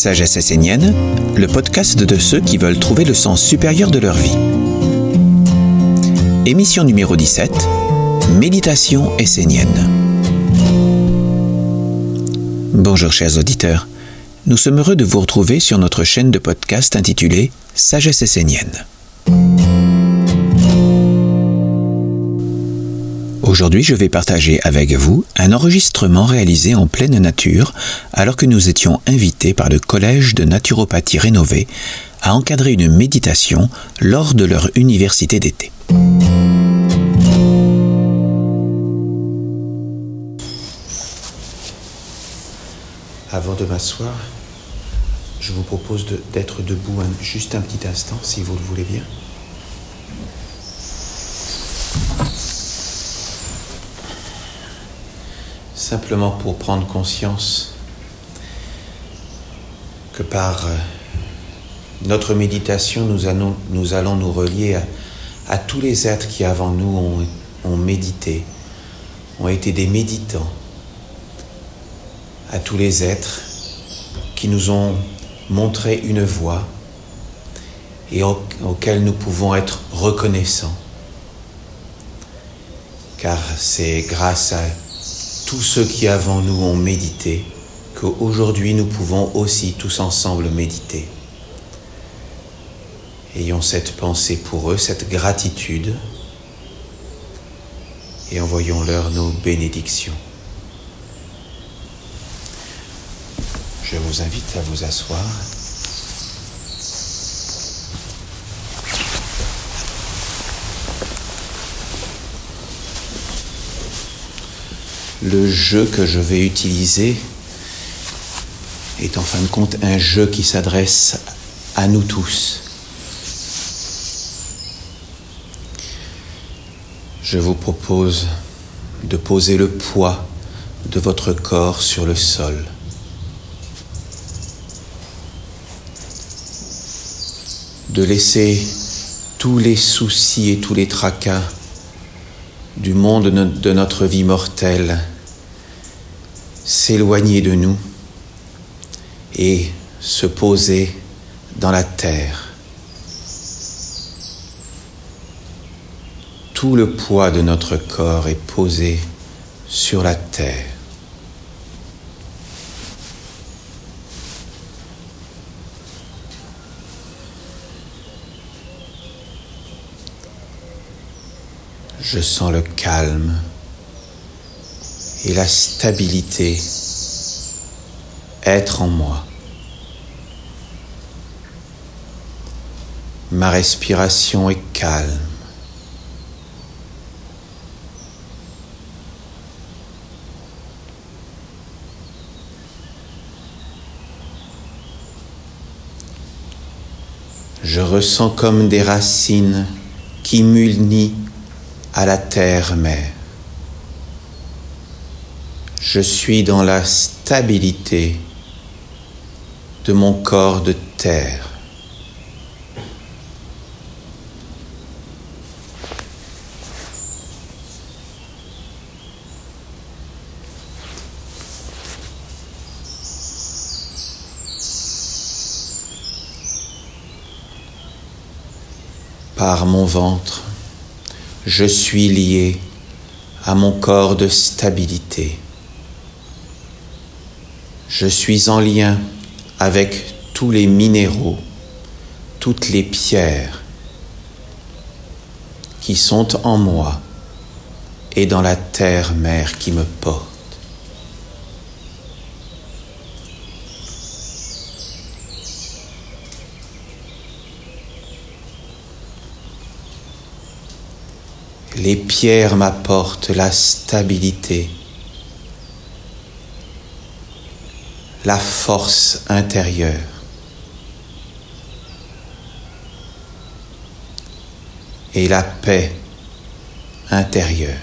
Sagesse essénienne, le podcast de ceux qui veulent trouver le sens supérieur de leur vie. Émission numéro 17, Méditation essénienne. Bonjour chers auditeurs, nous sommes heureux de vous retrouver sur notre chaîne de podcast intitulée Sagesse essénienne. Aujourd'hui, je vais partager avec vous un enregistrement réalisé en pleine nature alors que nous étions invités par le Collège de naturopathie rénové à encadrer une méditation lors de leur université d'été. Avant de m'asseoir, je vous propose d'être debout juste un petit instant si vous le voulez bien. Simplement pour prendre conscience que par euh, notre méditation, nous allons nous, relier à, tous les êtres qui avant nous ont, ont médité, ont été des méditants, à tous les êtres qui nous ont montré une voie et auxquels nous pouvons être reconnaissants. Car c'est grâce à tous ceux qui avant nous ont médité, qu'aujourd'hui nous pouvons aussi tous ensemble méditer. Ayons cette pensée pour eux, cette gratitude, et envoyons-leur nos bénédictions. Je vous invite à vous asseoir. Le jeu que je vais utiliser est en fin de compte un jeu qui s'adresse à nous tous. Je vous propose de poser le poids de votre corps sur le sol. De laisser tous les soucis et tous les tracas du monde de notre vie mortelle s'éloigner de nous et se poser dans la terre. Tout le poids de notre corps est posé sur la terre. Je sens le calme et la stabilité être en moi. Ma respiration est calme. Je ressens comme des racines qui m'unissent à la terre-mère. Je suis dans la stabilité de mon corps de terre. Par mon ventre, je suis lié à mon corps de stabilité. Je suis en lien avec tous les minéraux, toutes les pierres qui sont en moi et dans la terre-mère qui me porte. Les pierres m'apportent la stabilité la force intérieure. et la paix intérieure.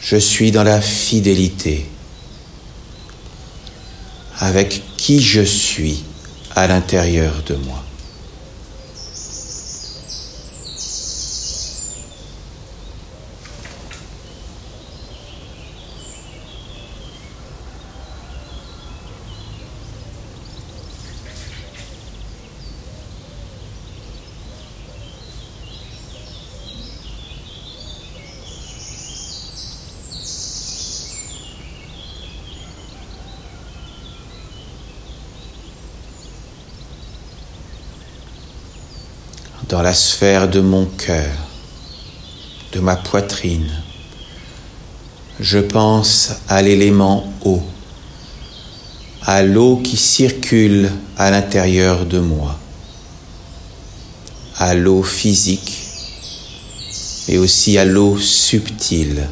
Je suis dans la fidélité avec qui je suis à l'intérieur de moi. Dans la sphère de mon cœur, de ma poitrine. Je pense à l'élément eau, à l'eau qui circule à l'intérieur de moi, à l'eau physique, mais aussi à l'eau subtile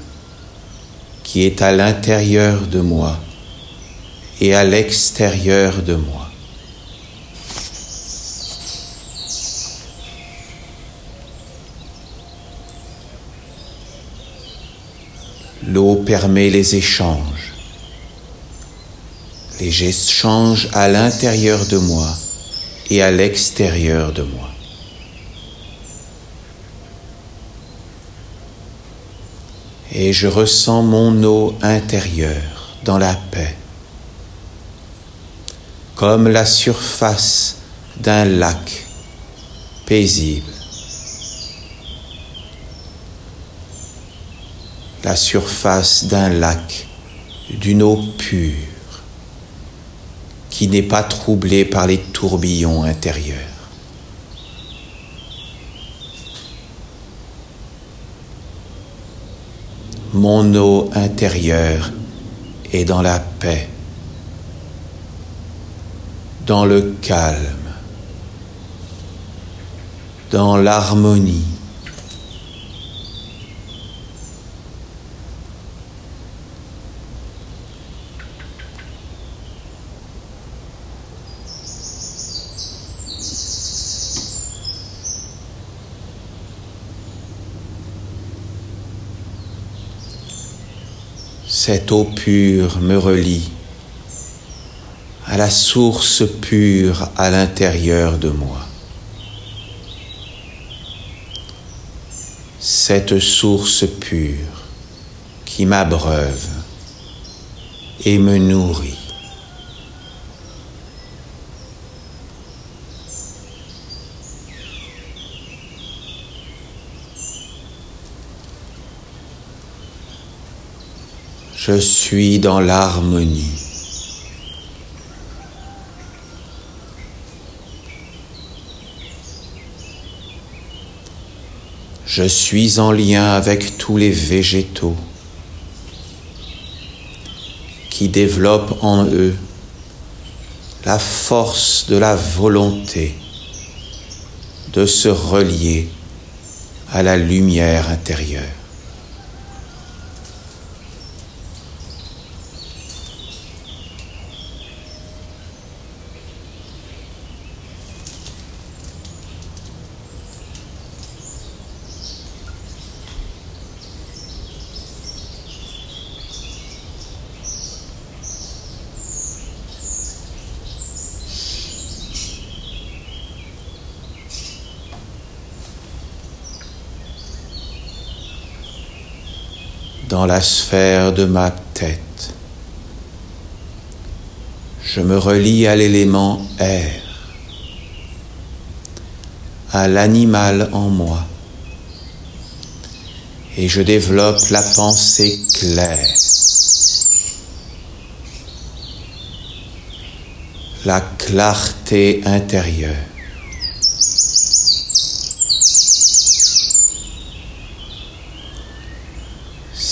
qui est à l'intérieur de moi et à l'extérieur de moi. L'eau permet les échanges. Les échanges à l'intérieur de moi et à l'extérieur de moi. Et je ressens mon eau intérieure dans la paix, comme la surface d'un lac paisible. La surface d'un lac, d'une eau pure, qui n'est pas troublée par les tourbillons intérieurs. Mon eau intérieure est dans la paix, dans le calme, dans l'harmonie Cette eau pure me relie à la source pure à l'intérieur de moi. Cette source pure qui m'abreuve et me nourrit. Je suis dans l'harmonie. Je suis en lien avec tous les végétaux qui développent en eux la force de la volonté de se relier à la lumière intérieure. Dans la sphère de ma tête. Je me relie à l'élément air, à l'animal en moi, et je développe la pensée claire, la clarté intérieure.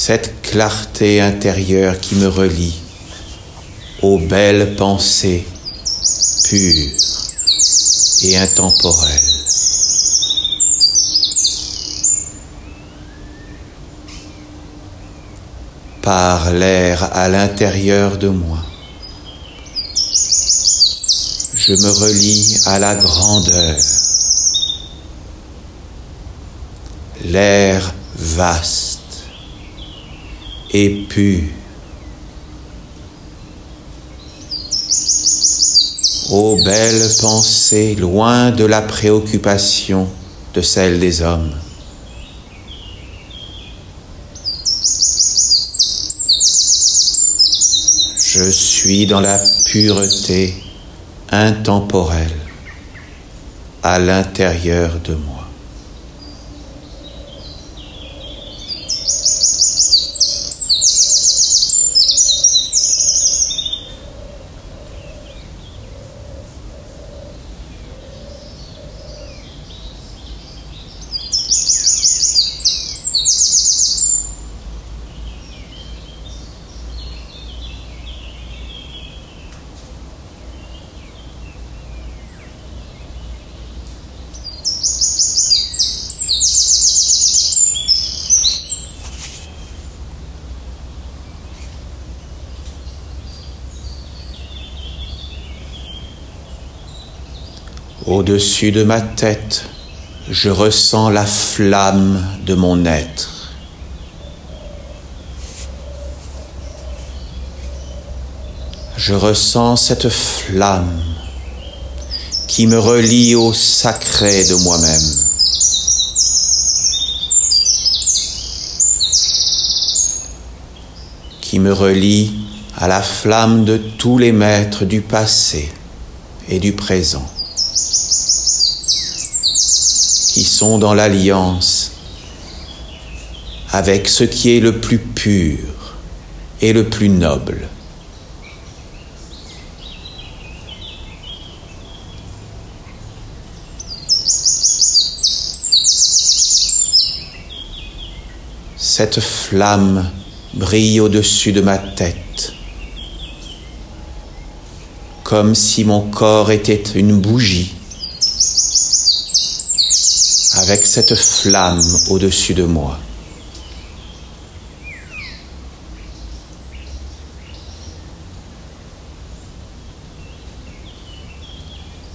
Cette clarté intérieure qui me relie aux belles pensées pures et intemporelles. Par l'air à l'intérieur de moi, je me relie à la grandeur, l'air vaste et pur. Ô belle pensée, loin de la préoccupation de celle des hommes. Je suis dans la pureté intemporelle à l'intérieur de moi. Au-dessus de ma tête, je ressens la flamme de mon être. Je ressens cette flamme qui me relie au sacré de moi-même. qui me relie à la flamme de tous les maîtres du passé et du présent, qui dans l'alliance avec ce qui est le plus pur et le plus noble. Cette flamme brille au-dessus de ma tête, comme si mon corps était une bougie, avec cette flamme au-dessus de moi.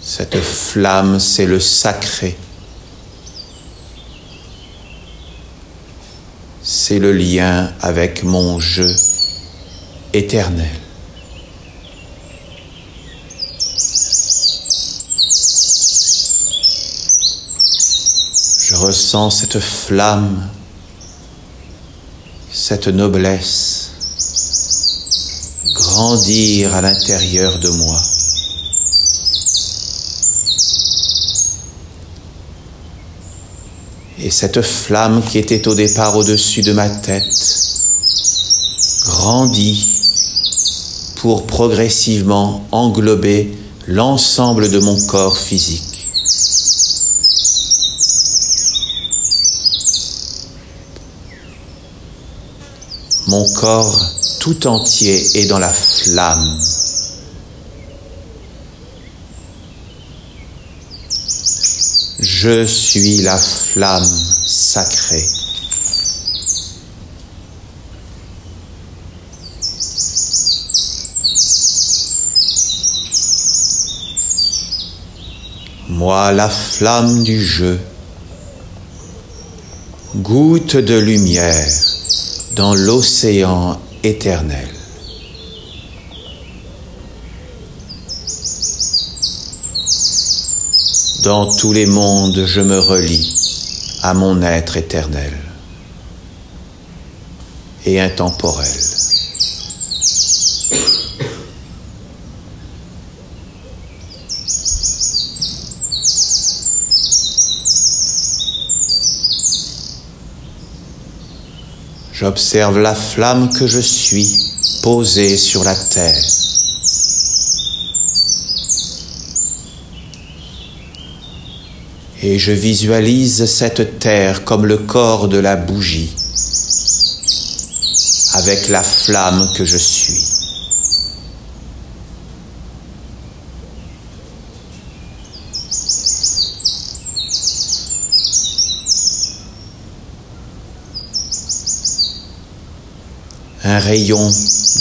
Cette flamme, c'est le sacré. c'est le lien avec mon jeu éternel. Je ressens cette flamme, cette noblesse grandir à l'intérieur de moi. Et cette flamme qui était au départ au-dessus de ma tête grandit pour progressivement englober l'ensemble de mon corps physique. Mon corps tout entier est dans la flamme Je suis la flamme sacrée. Moi, la flamme du jeu, goutte de lumière dans l'océan éternel. Dans tous les mondes, je me relie à mon être éternel et intemporel. J'observe la flamme que je suis posée sur la terre. et je visualise cette terre comme le corps de la bougie, avec la flamme que je suis. Un rayon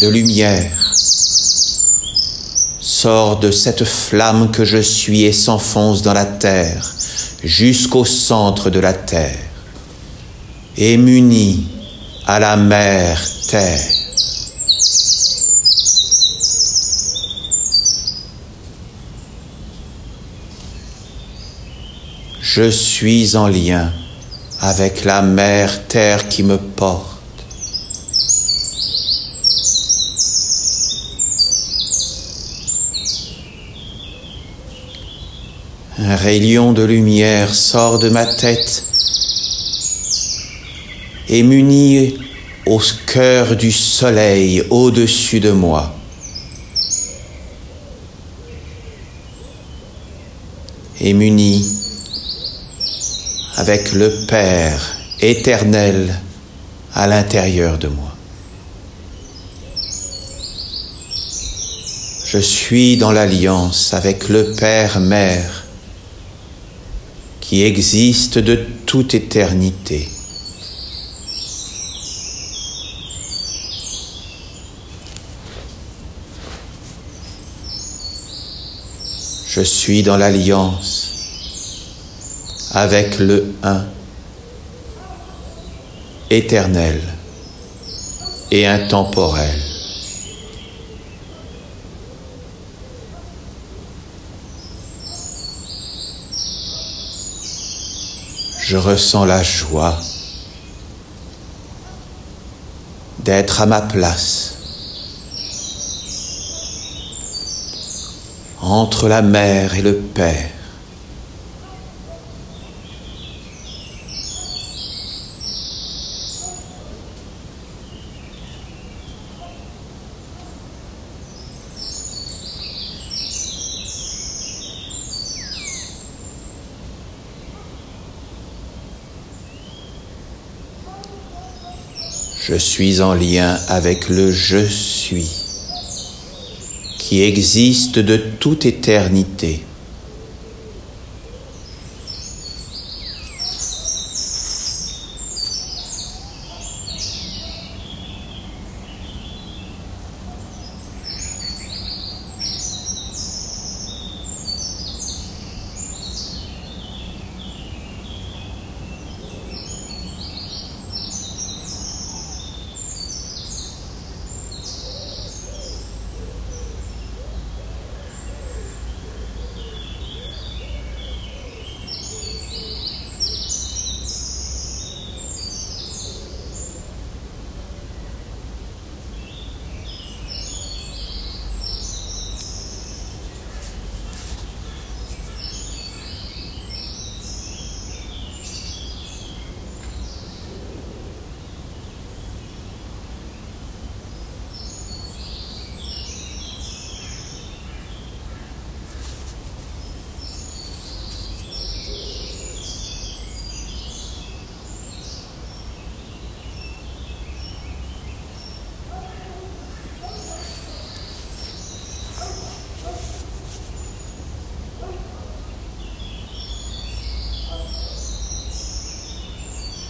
de lumière sort de cette flamme que je suis et s'enfonce dans la terre jusqu'au centre de la terre et muni à la mer terre. Je suis en lien avec la mère terre qui me porte. Un rayon de lumière sort de ma tête et muni au cœur du soleil au-dessus de moi. Et muni avec le Père éternel à l'intérieur de moi. Je suis dans l'alliance avec le Père Mère qui existe de toute éternité. Je suis dans l'alliance avec le un, éternel et intemporel. Je ressens la joie d'être à ma place entre la mère et le père. Je suis en lien avec le je suis qui existe de toute éternité.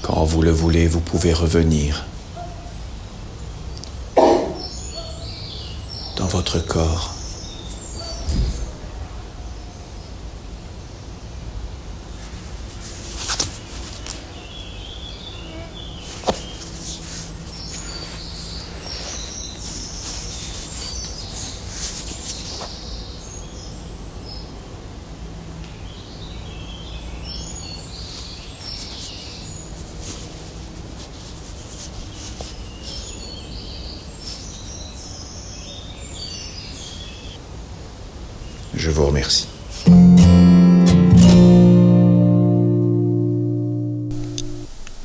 Quand vous le voulez, vous pouvez revenir dans votre corps. Je vous remercie.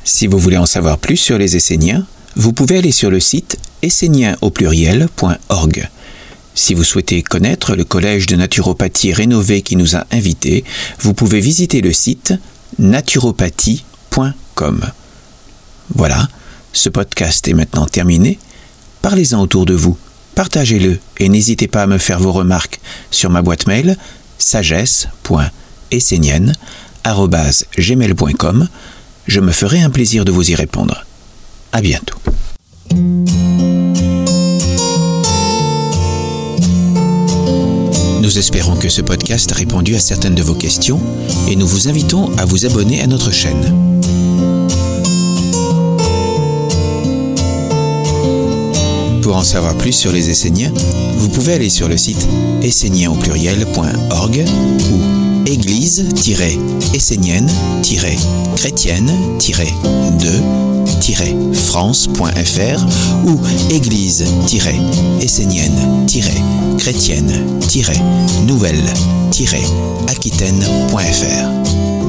Si vous voulez en savoir plus sur les Esséniens, vous pouvez aller sur le site essénien au pluriel.org. Si vous souhaitez connaître le collège de naturopathie rénové qui nous a invités, vous pouvez visiter le site naturopathie.com. Voilà, ce podcast est maintenant terminé. Parlez-en autour de vous, partagez-le et n'hésitez pas à me faire vos remarques sur ma boîte mail sagesse.essénienne.gmail.com. Je me ferai un plaisir de vous y répondre. À bientôt. Nous espérons que ce podcast a répondu à certaines de vos questions et nous vous invitons à vous abonner à notre chaîne. Pour en savoir plus sur les Esséniens, vous pouvez aller sur le site essénien au pluriel.org ou église-essénienne-chrétienne-de-france.fr ou église-essénienne-chrétienne-nouvelle-aquitaine.fr.